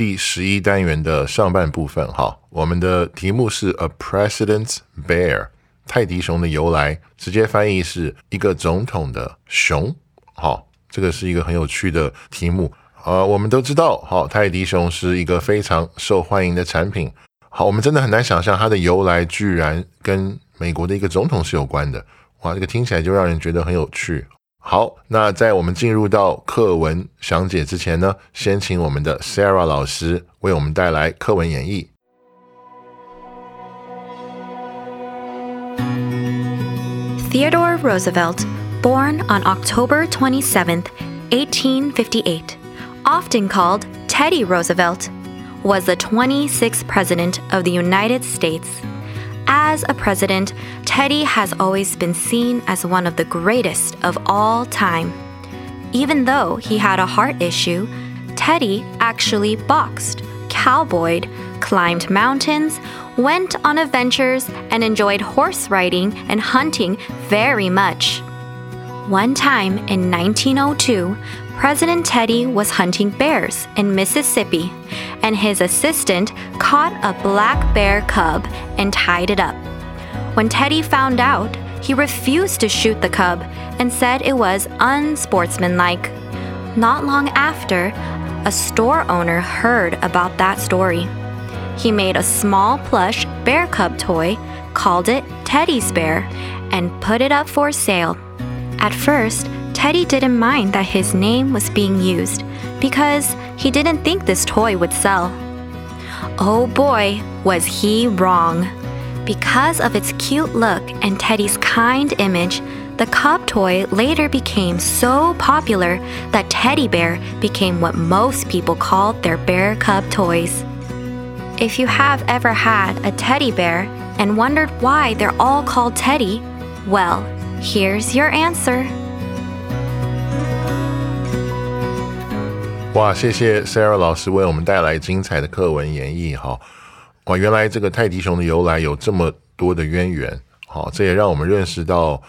第十一单元的上半部分。哈，我们的题目是 A President's Bear，泰迪熊的由来，直接翻译是一个总统的熊。好，这个是一个很有趣的题目。呃，我们都知道，好，泰迪熊是一个非常受欢迎的产品。好，我们真的很难想象它的由来居然跟美国的一个总统是有关的。哇，这个听起来就让人觉得很有趣。好，那在我们进入到课文详解之前呢，先请我们的 Sarah 老师为我们带来课文演绎。Theodore Roosevelt, born on October 27, 1858, often called Teddy Roosevelt was the 26th President of the United States. As a president, Teddy has always been seen as one of the greatest of all time. Even though he had a heart issue, Teddy actually boxed, cowboyed, climbed mountains, went on adventures, and enjoyed horse riding and hunting very much. One time in 1902, President Teddy was hunting bears in Mississippi, and his assistant caught a black bear cub and tied it up. When Teddy found out, he refused to shoot the cub and said it was unsportsmanlike. Not long after, a store owner heard about that story. He made a small plush bear cub toy, called it Teddy's Bear, and put it up for sale. At first, Teddy didn't mind that his name was being used because he didn't think this toy would sell. Oh boy, was he wrong. Because of its cute look and Teddy's kind image, the cub toy later became so popular that teddy bear became what most people called their bear cub toys. If you have ever had a teddy bear and wondered why they're all called Teddy, well, here's your answer. 哇，谢谢 Sarah 老师为我们带来精彩的课文演绎哈。哇，原来这个泰迪熊的由来有这么多的渊源，好，这也让我们认识到，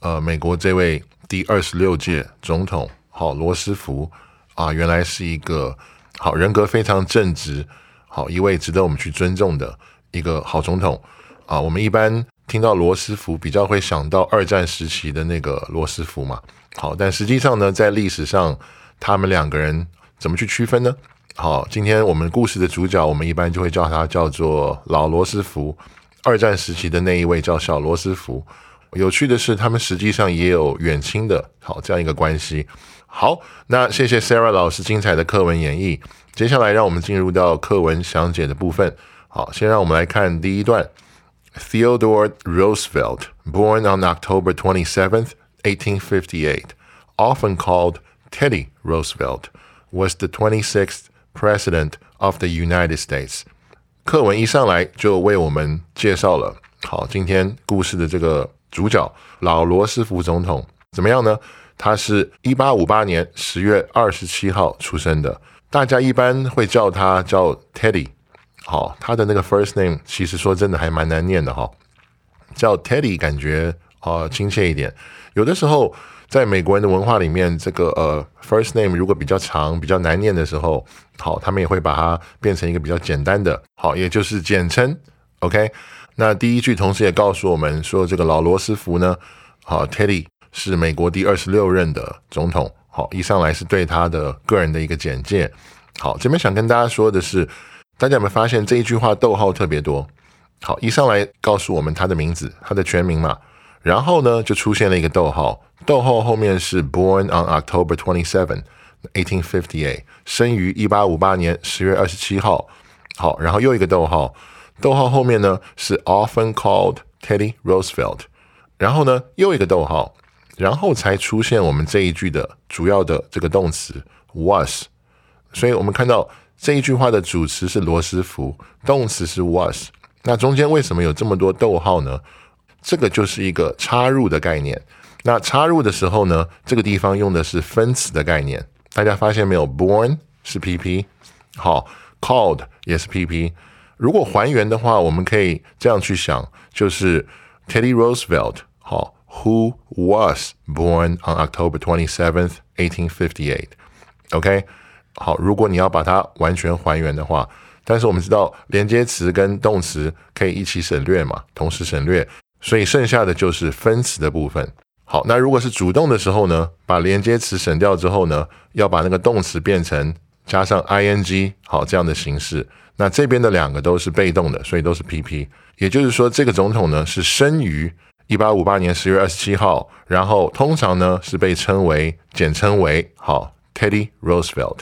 呃，美国这位第二十六届总统，好，罗斯福啊，原来是一个好人格非常正直，好一位值得我们去尊重的一个好总统啊。我们一般听到罗斯福，比较会想到二战时期的那个罗斯福嘛，好，但实际上呢，在历史上，他们两个人。怎么去区分呢？好，今天我们故事的主角，我们一般就会叫他叫做老罗斯福。二战时期的那一位叫小罗斯福。有趣的是，他们实际上也有远亲的，好这样一个关系。好，那谢谢 Sarah 老师精彩的课文演绎。接下来让我们进入到课文详解的部分。好，先让我们来看第一段。Theodore Roosevelt, born on October 27th, 1858, often called Teddy Roosevelt. was the 26th President of the United States。课文一上来就为我们介绍了，好，今天故事的这个主角老罗斯福总统怎么样呢？他是一八五八年十月二十七号出生的，大家一般会叫他叫 Teddy。 好，他的那个 first name 其实说真的还蛮难念的哈，叫 Teddy 感觉啊亲切一点，有的时候。在美国人的文化里面，这个呃，first name 如果比较长、比较难念的时候，好，他们也会把它变成一个比较简单的，好，也就是简称。OK，那第一句同时也告诉我们说，这个老罗斯福呢，好，Teddy 是美国第二十六任的总统。好，一上来是对他的个人的一个简介。好，这边想跟大家说的是大家有没有发现这一句话逗号特别多？好，一上来告诉我们他的名字，他的全名嘛，然后呢就出现了一个逗号，逗号后面是 Born on October twenty seven, eighteen fifty eight，生于一八五八年十月二十七号。好，然后又一个逗号，逗号后面呢是 Often called Teddy Roosevelt，然后呢又一个逗号，然后才出现我们这一句的主要的这个动词 was。所以我们看到这一句话的主词是罗斯福，动词是 was。那中间为什么有这么多逗号呢？这个就是一个插入的概念。那插入的时候呢，这个地方用的是分词的概念。大家发现没有？Born 是 PP，好，called 也是 PP。如果还原的话，我们可以这样去想，就是 Teddy Roosevelt，好，Who was born on October twenty seventh, eighteen fifty eight。OK，好，如果你要把它完全还原的话。但是我们知道连接词跟动词可以一起省略嘛，同时省略，所以剩下的就是分词的部分。好，那如果是主动的时候呢，把连接词省掉之后呢，要把那个动词变成加上 ing，好这样的形式。那这边的两个都是被动的，所以都是 PP。也就是说，这个总统呢是生于一八五八年十月二十七号，然后通常呢是被称为简称为好 Teddy Roosevelt，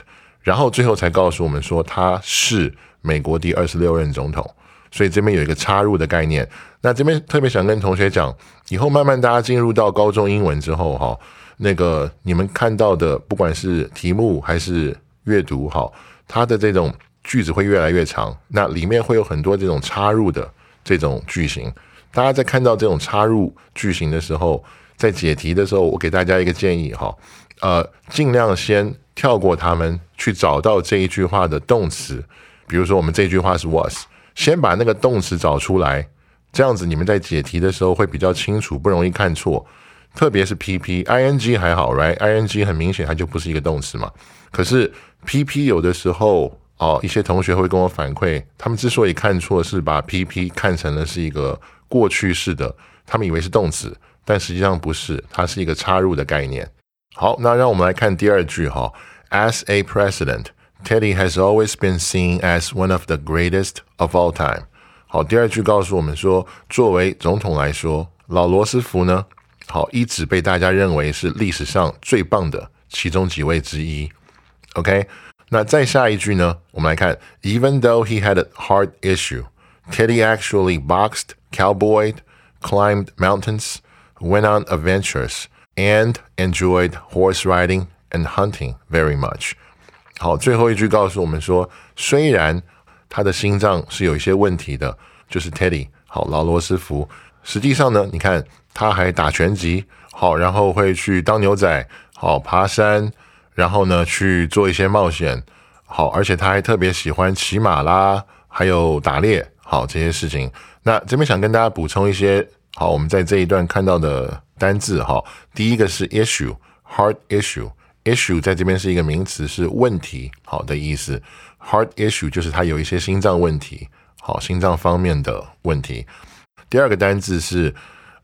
然后最后才告诉我们说他是。美国第二十六任总统，所以这边有一个插入的概念。那这边特别想跟同学讲，以后慢慢大家进入到高中英文之后，哈，那个你们看到的，不管是题目还是阅读，哈，它的这种句子会越来越长，那里面会有很多这种插入的这种句型。大家在看到这种插入句型的时候，在解题的时候，我给大家一个建议，哈，呃，尽量先跳过他们，去找到这一句话的动词。比如说，我们这句话是 was，先把那个动词找出来，这样子你们在解题的时候会比较清楚，不容易看错。特别是 P P I N G 还好，right？I N G 很明显它就不是一个动词嘛。可是 P P 有的时候哦，一些同学会跟我反馈，他们之所以看错，是把 P P 看成了是一个过去式的，他们以为是动词，但实际上不是，它是一个插入的概念。好，那让我们来看第二句哈，As a president。Teddy has always been seen as one of the greatest of all time。好，第二句告诉我们说，作为总统来说，老罗斯福呢，好一直被大家认为是历史上最棒的其中几位之一。OK，那再下一句呢，我们来看，Even though he had a heart issue, Teddy actually boxed, cowboyed, climbed mountains, went on adventures, And enjoyed horse riding and hunting very much. 好，最后一句告诉我们说，虽然他的心脏是有一些问题的，就是 Teddy，好，劳罗斯福，实际上呢，你看他还打拳击，好，然后会去当牛仔，好，爬山，然后呢去做一些冒险，好，而且他还特别喜欢骑马啦，还有打猎，好，这些事情。那这边想跟大家补充一些，好，我们在这一段看到的单字，哈，第一个是 issue，heart issue。issue 在这边是一个名词，是问题，好的意思。Heart issue 就是他有一些心脏问题，好，心脏方面的问题。第二个单字是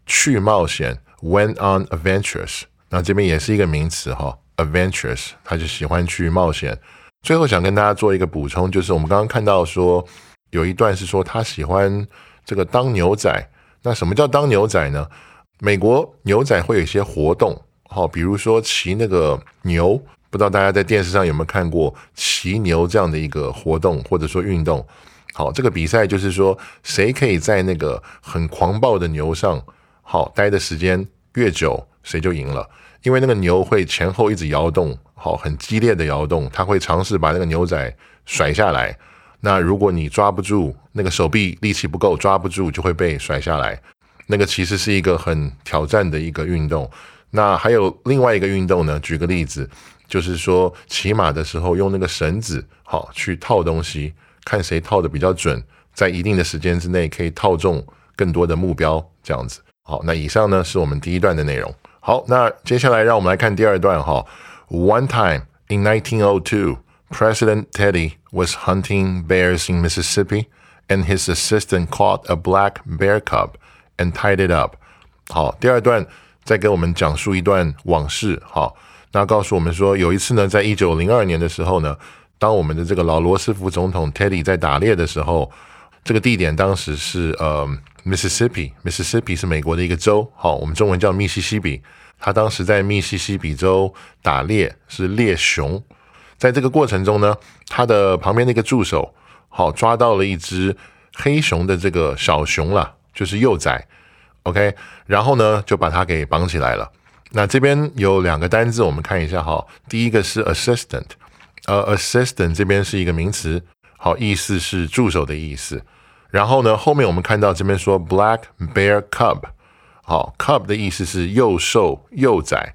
去冒险，went on adventures，那这边也是一个名词哈，adventures，他就喜欢去冒险。最后想跟大家做一个补充，就是我们刚刚看到说有一段是说他喜欢这个当牛仔，那什么叫当牛仔呢？美国牛仔会有一些活动。好，比如说骑那个牛，不知道大家在电视上有没有看过骑牛这样的一个活动或者说运动。好，这个比赛就是说谁可以在那个很狂暴的牛上好待的时间越久，谁就赢了。因为那个牛会前后一直摇动，好，很激烈的摇动，它会尝试把那个牛仔甩下来。那如果你抓不住，那个手臂力气不够，抓不住就会被甩下来。那个其实是一个很挑战的一个运动。那还有另外一个运动呢？举个例子，就是说骑马的时候用那个绳子，好去套东西，看谁套的比较准，在一定的时间之内可以套中更多的目标，这样子。好，那以上呢是我们第一段的内容。好，那接下来让我们来看第二段哈。One time in 1902, President Teddy was hunting bears in Mississippi, and his assistant caught a black bear cub and tied it up. 好，第二段。再给我们讲述一段往事，好，那告诉我们说，有一次呢，在一九零二年的时候呢， 当我们的这个老罗斯福总统 Teddy 在打猎的时候，这个地点当时是呃 Mississippi，Mississippi 是美国的一个州，好，我们中文叫密西西比。他当时在密西西比州打猎，是猎熊。 在这个过程中呢，他的旁边那个助手好抓到了一只黑熊的这个小熊了，就是幼崽。OK，然后呢就把它给绑起来了。那这边有两个单字，我们看一下哈。第一个是 assistant，呃，assistant 这边是一个名词，好，意思是助手的意思。然后呢，后面我们看到这边说 black bear cub，好，cub 的意思是幼兽、幼崽，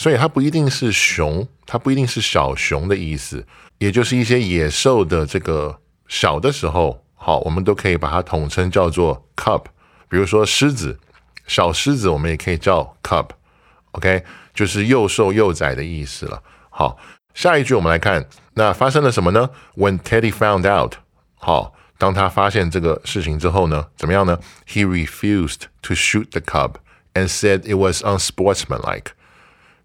所以它不一定是熊，它不一定是小熊的意思，也就是一些野兽的这个小的时候，好，我们都可以把它统称叫做 cub。比如说狮子，小狮子我们也可以叫 cub，OK，就是幼兽、幼崽的意思了。好，下一句我们来看，那发生了什么呢？When Teddy found out，好。当他发现这个事情之后呢，怎么样呢？He refused to shoot the cub and said it was unsportsmanlike。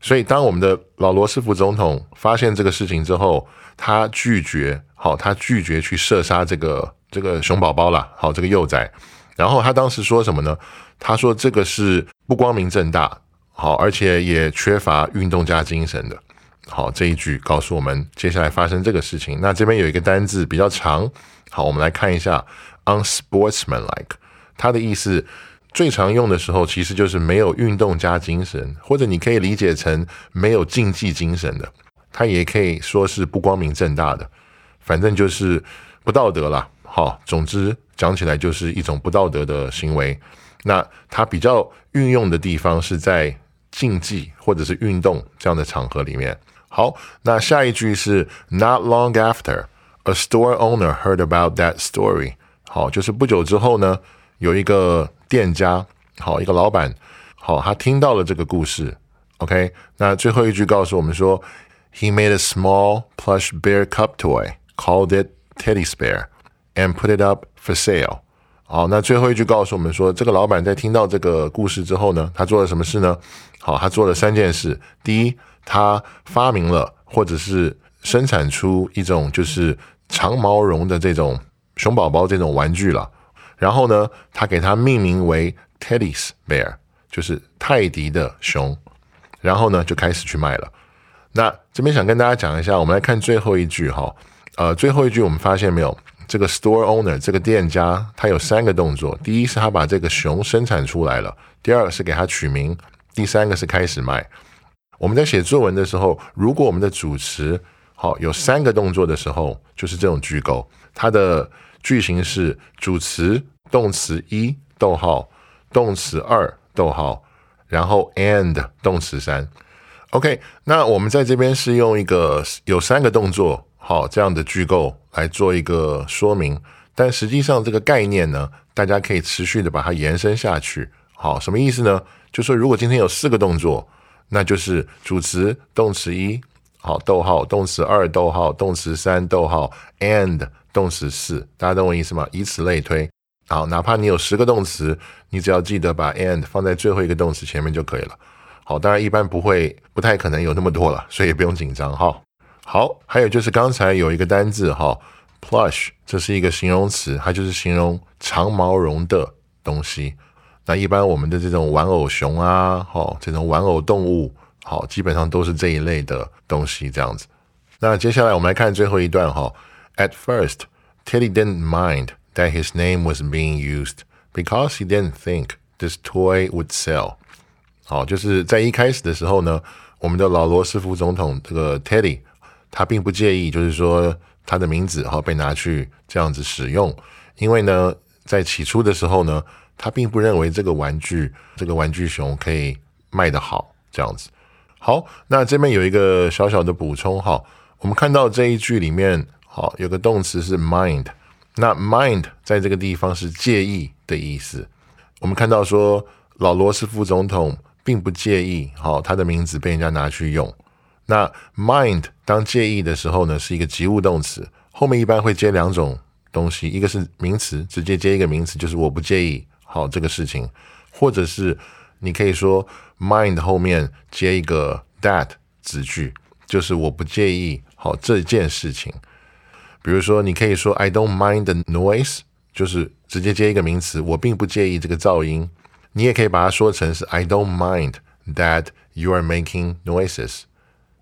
所以，当我们的老罗斯福总统发现这个事情之后，他拒绝，好，他拒绝去射杀这个这个熊宝宝了，好，这个幼崽。然后他当时说什么呢？他说这个是不光明正大，好，而且也缺乏运动家精神的。好，这一句告诉我们接下来发生这个事情。那这边有一个单字比较长。好，我们来看一下 unsportsmanlike，它的意思最常用的时候其实就是没有运动加精神，或者你可以理解成没有竞技精神的。它也可以说是不光明正大的，反正就是不道德了。好，总之讲起来就是一种不道德的行为。那它比较运用的地方是在竞技或者是运动这样的场合里面。好，那下一句是 not long after。A store owner heard about that story。好，就是不久之后呢，有一个店家，好，一个老板，好，他听到了这个故事。OK，那最后一句告诉我们说，He made a small plush bear cup toy, called it Teddy's Bear, and put it up for sale。好，那最后一句告诉我们说，这个老板在听到这个故事之后呢，他做了什么事呢？好，他做了三件事。第一，他发明了或者是生产出一种就是。长毛绒的这种熊宝宝这种玩具了，然后呢，他给它命名为 Teddy's Bear，就是泰迪的熊，然后呢就开始去卖了。那这边想跟大家讲一下，我们来看最后一句哈，呃，最后一句我们发现没有，这个 store owner 这个店家他有三个动作，第一是他把这个熊生产出来了，第二个是给它取名，第三个是开始卖。我们在写作文的时候，如果我们的主词好，有三个动作的时候，就是这种句构。它的句型是主词、动词一，逗号，动词二，逗号，然后 and 动词三。OK，那我们在这边是用一个有三个动作，好这样的句构来做一个说明。但实际上这个概念呢，大家可以持续的把它延伸下去。好，什么意思呢？就说如果今天有四个动作，那就是主词、动词一。好，逗号，动词二，逗号，动词三，逗号，and 动词四，大家懂我意思吗？以此类推。好，哪怕你有十个动词，你只要记得把 and 放在最后一个动词前面就可以了。好，当然一般不会，不太可能有那么多了，所以也不用紧张哈。好，还有就是刚才有一个单字哈，plush，这是一个形容词，它就是形容长毛绒的东西。那一般我们的这种玩偶熊啊，哈，这种玩偶动物。好，基本上都是这一类的东西这样子。那接下来我们来看最后一段哈。At first, Teddy didn't mind that his name was being used because he didn't think this toy would sell。好，就是在一开始的时候呢，我们的老罗斯福总统这个 Teddy，他并不介意，就是说他的名字哈被拿去这样子使用，因为呢，在起初的时候呢，他并不认为这个玩具这个玩具熊可以卖得好这样子。好，那这边有一个小小的补充哈，我们看到这一句里面，好有个动词是 mind，那 mind 在这个地方是介意的意思。我们看到说老罗斯副总统并不介意，好他的名字被人家拿去用。那 mind 当介意的时候呢，是一个及物动词，后面一般会接两种东西，一个是名词，直接接一个名词，就是我不介意好这个事情，或者是。你可以说 mind 后面接一个 that 子句，就是我不介意好这件事情。比如说，你可以说 I don't mind the noise，就是直接接一个名词，我并不介意这个噪音。你也可以把它说成是 I don't mind that you are making noises，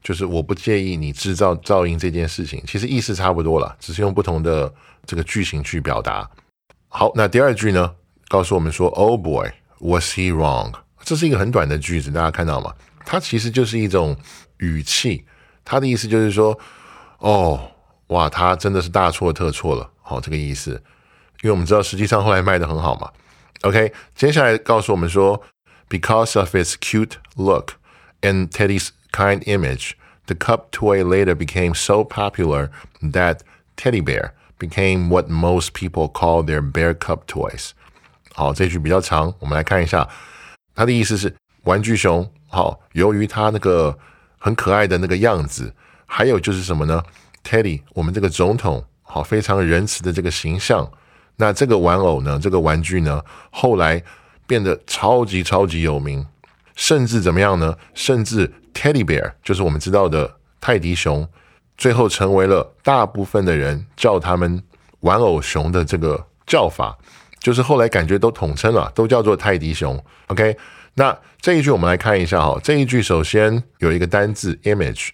就是我不介意你制造噪音这件事情。其实意思差不多了，只是用不同的这个句型去表达。好，那第二句呢，告诉我们说 Oh boy, was he wrong？这是一个很短的句子，大家看到吗？它其实就是一种语气，它的意思就是说，哦，哇，他真的是大错特错了，好，这个意思。因为我们知道，实际上后来卖的很好嘛。OK，接下来告诉我们说，because of its cute look and Teddy's kind image, the cup toy later became so popular that teddy bear became what most people call their bear cup toys。好，这句比较长，我们来看一下，它的意思是玩具熊。好，由于它那个很可爱的那个样子，还有就是什么呢 ？Teddy，我们这个总统，好，非常仁慈的这个形象。那这个玩偶呢？这个玩具呢？后来变得超级超级有名，甚至怎么样呢？甚至 Teddy Bear 就是我们知道的泰迪熊，最后成为了大部分的人叫他们玩偶熊的这个叫法，就是后来感觉都统称了，都叫做泰迪熊。OK，那这一句我们来看一下哈，这一句首先有一个单字 image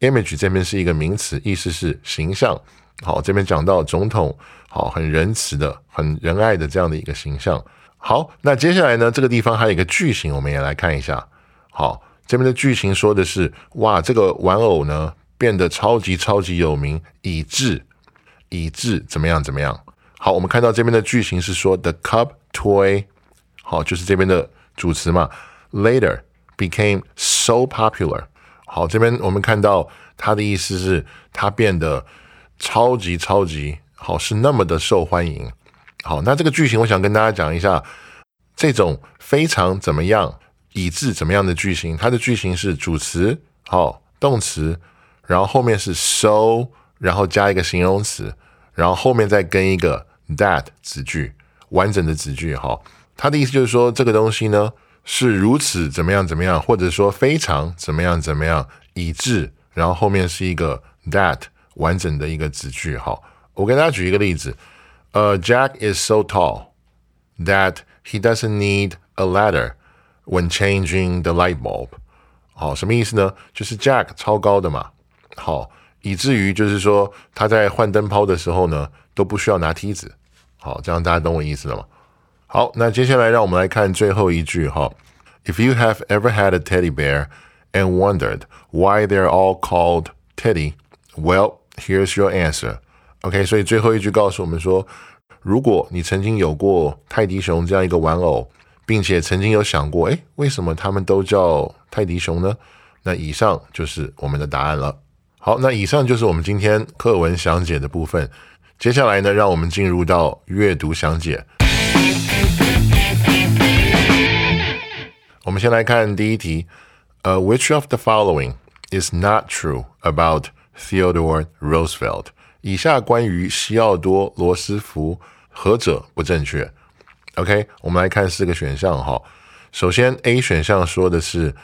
image 这边是一个名词，意思是形象。好，这边讲到总统，好，很仁慈的、很仁爱的这样的一个形象。好，那接下来呢，这个地方还有一个句型，我们也来看一下。好，这边的句型说的是，哇，这个玩偶呢变得超级超级有名，以致以致怎么样怎么样。好，我们看到这边的句型是说，the cup toy，好，就是这边的主词嘛，later became so popular。好，这边我们看到它的意思是，它变得。超级超级好，是那么的受欢迎。好，那这个句型，我想跟大家讲一下，这种非常怎么样，以致怎么样的句型，它的句型是主词，好，动词，然后后面是 so，然后加一个形容词，然后后面再跟一个 that 子句，完整的子句。好，它的意思就是说，这个东西呢是如此怎么样怎么样，或者说非常怎么样怎么样，以致，然后后面是一个 that。完整的一个子句，好，我给大家举一个例子，呃，Jack is so tall that he doesn't need a ladder when changing the light bulb。好，什么意思呢？就是 Jack 超高的嘛，好，以至于就是说他在换灯泡的时候呢，都不需要拿梯子。好，这样大家懂我意思了吗？好，那接下来让我们来看最后一句哈。If you have ever had a teddy bear and wondered why they're all called Teddy, well, Here's your answer. OK，所以最后一句告诉我们说，如果你曾经有过泰迪熊这样一个玩偶，并且曾经有想过，哎，为什么他们都叫泰迪熊呢？那以上就是我们的答案了。好，那以上就是我们今天课文详解的部分。接下来呢，让我们进入到阅读详解。我们先来看第一题，呃，Which of the following is not true about Theodore Roosevelt，以下关于西奥多·罗斯福何者不正确？OK，我们来看四个选项哈。首先，A 选项说的是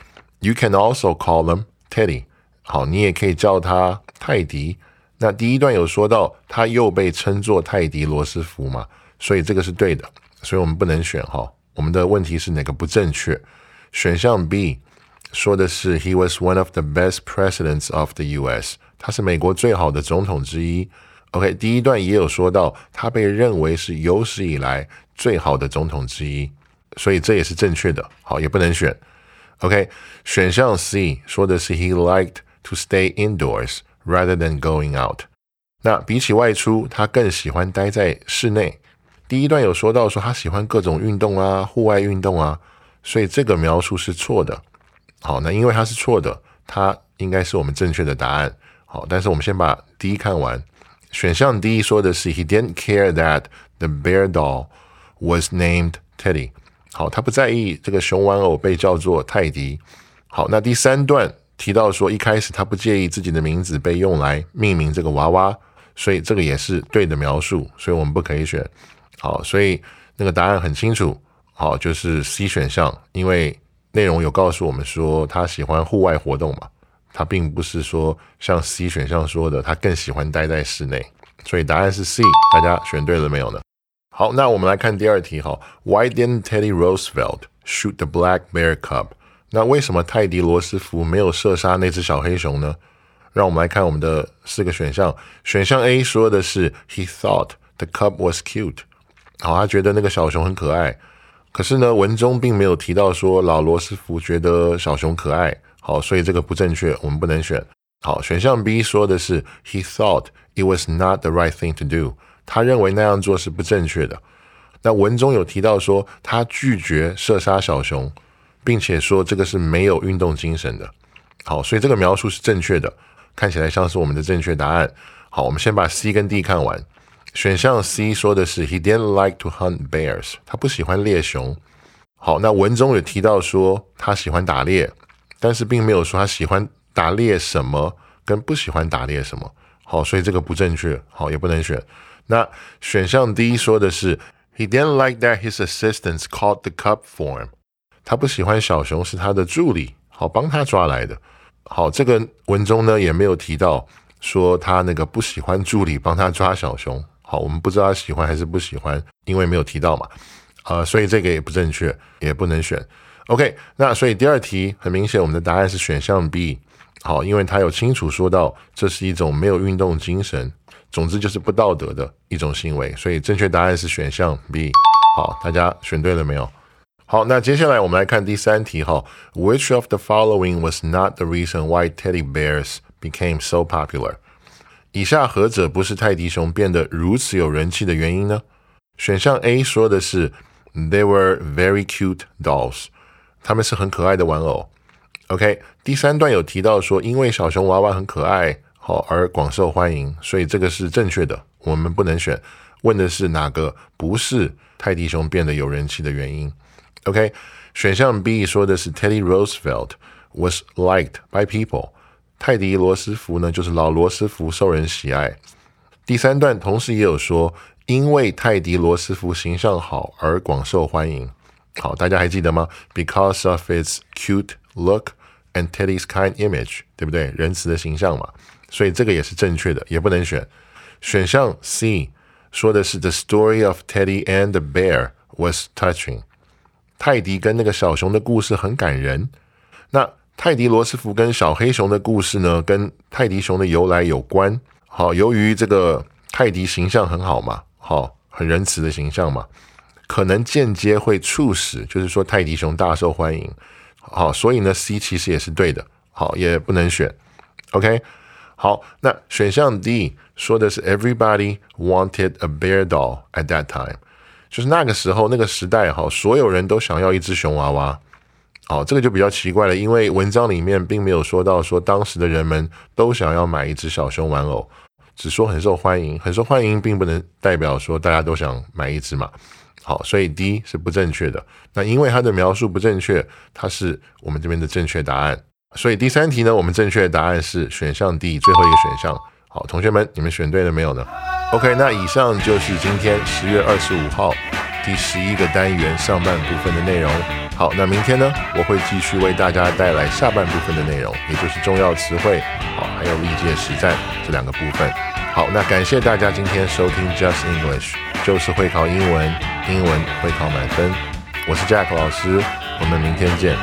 “You can also call them Teddy”，好，你也可以叫他泰迪。那第一段有说到他又被称作泰迪·罗斯福嘛，所以这个是对的，所以我们不能选哈。我们的问题是哪个不正确？选项 B 说的是 “He was one of the best presidents of the U.S.”。他是美国最好的总统之一。OK，第一段也有说到，他被认为是有史以来最好的总统之一，所以这也是正确的。好，也不能选。OK，选项 C 说的是 He liked to stay indoors rather than going out。那比起外出，他更喜欢待在室内。第一段有说到说他喜欢各种运动啊，户外运动啊，所以这个描述是错的。好，那因为它是错的，它应该是我们正确的答案。好，但是我们先把第一看完。选项 D 说的是 He didn't care that the bear doll was named Teddy。好，他不在意这个熊玩偶被叫做泰迪。好，那第三段提到说，一开始他不介意自己的名字被用来命名这个娃娃，所以这个也是对的描述，所以我们不可以选。好，所以那个答案很清楚，好，就是 C 选项，因为内容有告诉我们说他喜欢户外活动嘛。他并不是说像 C 选项说的，他更喜欢待在室内。所以答案是 C，大家选对了没有呢？好，那我们来看第二题哈。Why didn't Teddy Roosevelt shoot the black bear cub？那为什么泰迪罗斯福没有射杀那只小黑熊呢？让我们来看我们的四个选项。选项 A 说的是 He thought the cub was cute。好，他觉得那个小熊很可爱。可是呢，文中并没有提到说老罗斯福觉得小熊可爱。好，所以这个不正确，我们不能选。好，选项 B 说的是 He thought it was not the right thing to do。他认为那样做是不正确的。那文中有提到说他拒绝射杀小熊，并且说这个是没有运动精神的。好，所以这个描述是正确的，看起来像是我们的正确答案。好，我们先把 C 跟 D 看完。选项 C 说的是 He didn't like to hunt bears，他不喜欢猎熊。好，那文中有提到说他喜欢打猎，但是并没有说他喜欢打猎什么跟不喜欢打猎什么。好，所以这个不正确，好也不能选。那选项 D 说的是 He didn't like that his assistants caught the cub for him，他不喜欢小熊是他的助理好帮他抓来的。好，这个文中呢也没有提到说他那个不喜欢助理帮他抓小熊。好，我们不知道他喜欢还是不喜欢，因为没有提到嘛，呃，所以这个也不正确，也不能选。OK，那所以第二题很明显，我们的答案是选项 B。好，因为他有清楚说到这是一种没有运动精神，总之就是不道德的一种行为，所以正确答案是选项 B。好，大家选对了没有？好，那接下来我们来看第三题哈，Which of the following was not the reason why teddy bears became so popular？以下何者不是泰迪熊变得如此有人气的原因呢？选项 A 说的是 They were very cute dolls，他们是很可爱的玩偶。OK，第三段有提到说，因为小熊娃娃很可爱，好而广受欢迎，所以这个是正确的，我们不能选。问的是哪个不是泰迪熊变得有人气的原因？OK，选项 B 说的是 Teddy Roosevelt was liked by people。泰迪罗斯福呢，就是老罗斯福受人喜爱。第三段同时也有说，因为泰迪罗斯福形象好而广受欢迎。好，大家还记得吗？Because of its cute look and Teddy's kind image，对不对？仁慈的形象嘛，所以这个也是正确的，也不能选。选项 C 说的是 The story of Teddy and the bear was touching。泰迪跟那个小熊的故事很感人。那泰迪罗斯福跟小黑熊的故事呢，跟泰迪熊的由来有关。好，由于这个泰迪形象很好嘛，好，很仁慈的形象嘛，可能间接会促使，就是说泰迪熊大受欢迎。好，所以呢，C 其实也是对的。好，也不能选。OK，好，那选项 D 说的是 Everybody wanted a bear doll at that time，就是那个时候那个时代哈，所有人都想要一只熊娃娃。好，这个就比较奇怪了，因为文章里面并没有说到说当时的人们都想要买一只小熊玩偶，只说很受欢迎，很受欢迎，并不能代表说大家都想买一只嘛。好，所以 D 是不正确的。那因为它的描述不正确，它是我们这边的正确答案。所以第三题呢，我们正确答案是选项 D 最后一个选项。好，同学们，你们选对了没有呢？OK，那以上就是今天十月二十五号第十一个单元上半部分的内容。好，那明天呢，我会继续为大家带来下半部分的内容，也就是重要词汇，好，还有历届实战这两个部分。好，那感谢大家今天收听 Just English，就是会考英文，英文会考满分。我是 Jack 老师，我们明天见。